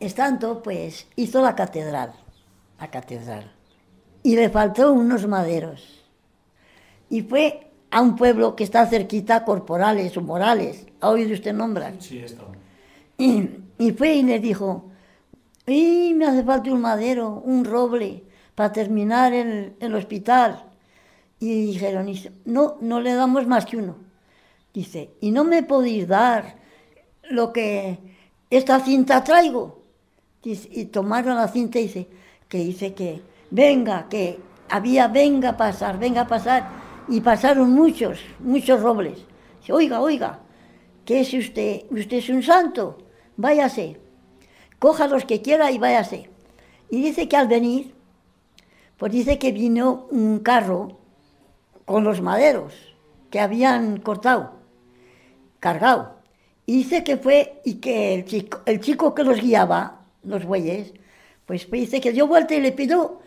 Estando, pues, hizo la catedral, la catedral. Y le faltó unos maderos. Y fue a un pueblo que está cerquita, Corporales o Morales. ¿Ha oído usted nombrar? Sí, está. Y, y fue y le dijo, y me hace falta un madero, un roble, para terminar el, el hospital. Y dijeron, no, no le damos más que uno. Dice, ¿y no me podéis dar lo que esta cinta traigo? Y tomaron la cinta y dice, que dice que venga, que había venga a pasar, venga a pasar. Y pasaron muchos, muchos robles. Dice, oiga, oiga, ¿qué es usted? Usted es un santo, váyase coja los que quiera y váyase. Y dice que al venir, pues dice que vino un carro con los maderos que habían cortado, cargado. Y dice que fue y que el chico, el chico que los guiaba, los bueyes, pues, pues dice que dio vuelta y le pidió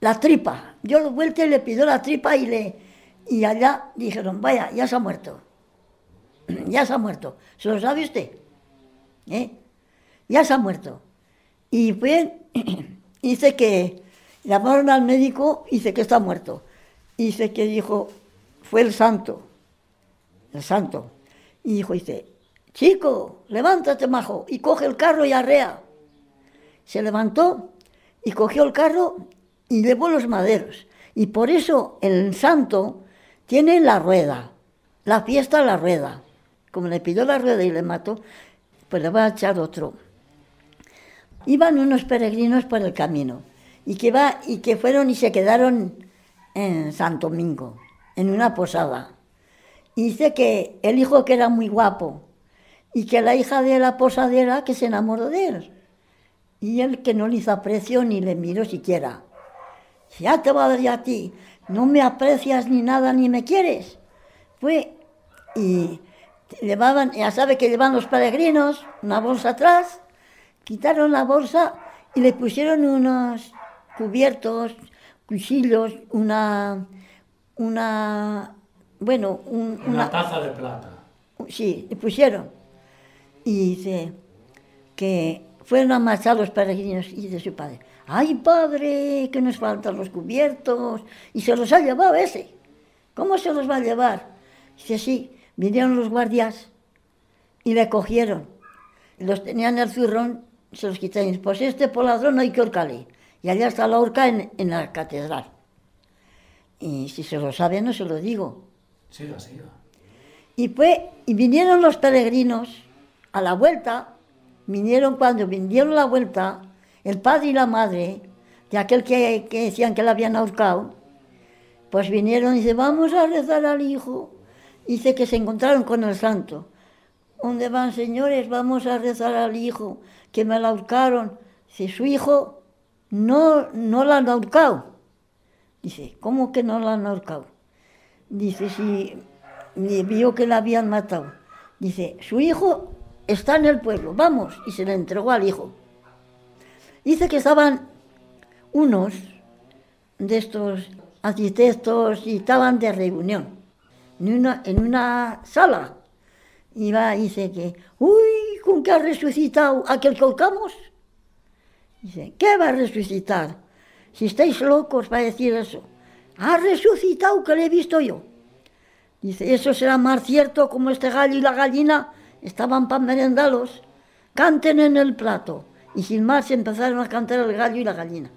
la tripa. Dio vuelta y le pidió la tripa y le y allá dijeron, vaya, ya se ha muerto. ya se ha muerto. ¿Se lo sabe usted? ¿Eh? ya se ha muerto. Y fue, dice que llamaron al médico y dice que está muerto. Y dice que dijo, fue el santo, el santo. Y dijo, dice, chico, levántate, majo, y coge el carro y arrea. Se levantó y cogió el carro y llevó los maderos. Y por eso el santo tiene la rueda, la fiesta la rueda. Como le pidió la rueda y le mató, pues le va a echar otro iban unos peregrinos por el camino y que, va, y que fueron y se quedaron en Santo Domingo, en una posada. Y dice que el hijo que era muy guapo y que la hija de la posadera que se enamoró de él. Y él que no le hizo aprecio ni le miró siquiera. Ya te va a dar a ti, no me aprecias ni nada ni me quieres. Fue y llevaban, ya sabe que llevan los peregrinos una bolsa atrás quitaron la bolsa y le pusieron unos cubiertos, cuchillos, una, una, bueno, una, taza de plata. Sí, le pusieron. Y dice que fueron a marchar los peregrinos y de su padre, ay padre, que nos faltan los cubiertos, y se los ha llevado ese. ¿Cómo se los va a llevar? Dice, sí, vinieron los guardias y le cogieron. Los tenían en el zurrón se los quitáis. Pues este por ladrón hay que horcarle. Y allá está la horca en, la catedral. Y si se lo sabe, no se lo digo. Siga, siga. Y, fue, y vinieron los peregrinos a la vuelta, vinieron cuando vinieron la vuelta, el padre y la madre, de aquel que, que decían que la habían ahorcado, pues vinieron y dice, vamos a rezar al hijo. Dice que se encontraron con el santo. ¿Dónde van, señores? Vamos a rezar al hijo que me la ahorcaron. si su hijo no, no la han ahorcado. Dice, ¿cómo que no la han ahorcado? Dice, si vio que la habían matado. Dice, su hijo está en el pueblo, vamos. Y se le entregó al hijo. Dice que estaban unos de estos arquitectos y estaban de reunión en una, en una sala. Y va dice que, uy, con que ha resucitado aquel que? Dice, ¿qué va a resucitar? Si estáis locos para decir eso. Ha resucitado que le he visto yo. Dice, eso será más cierto como este gallo y la gallina estaban para merendalos. Canten en el plato. Y sin más empezaron a cantar el gallo y la gallina.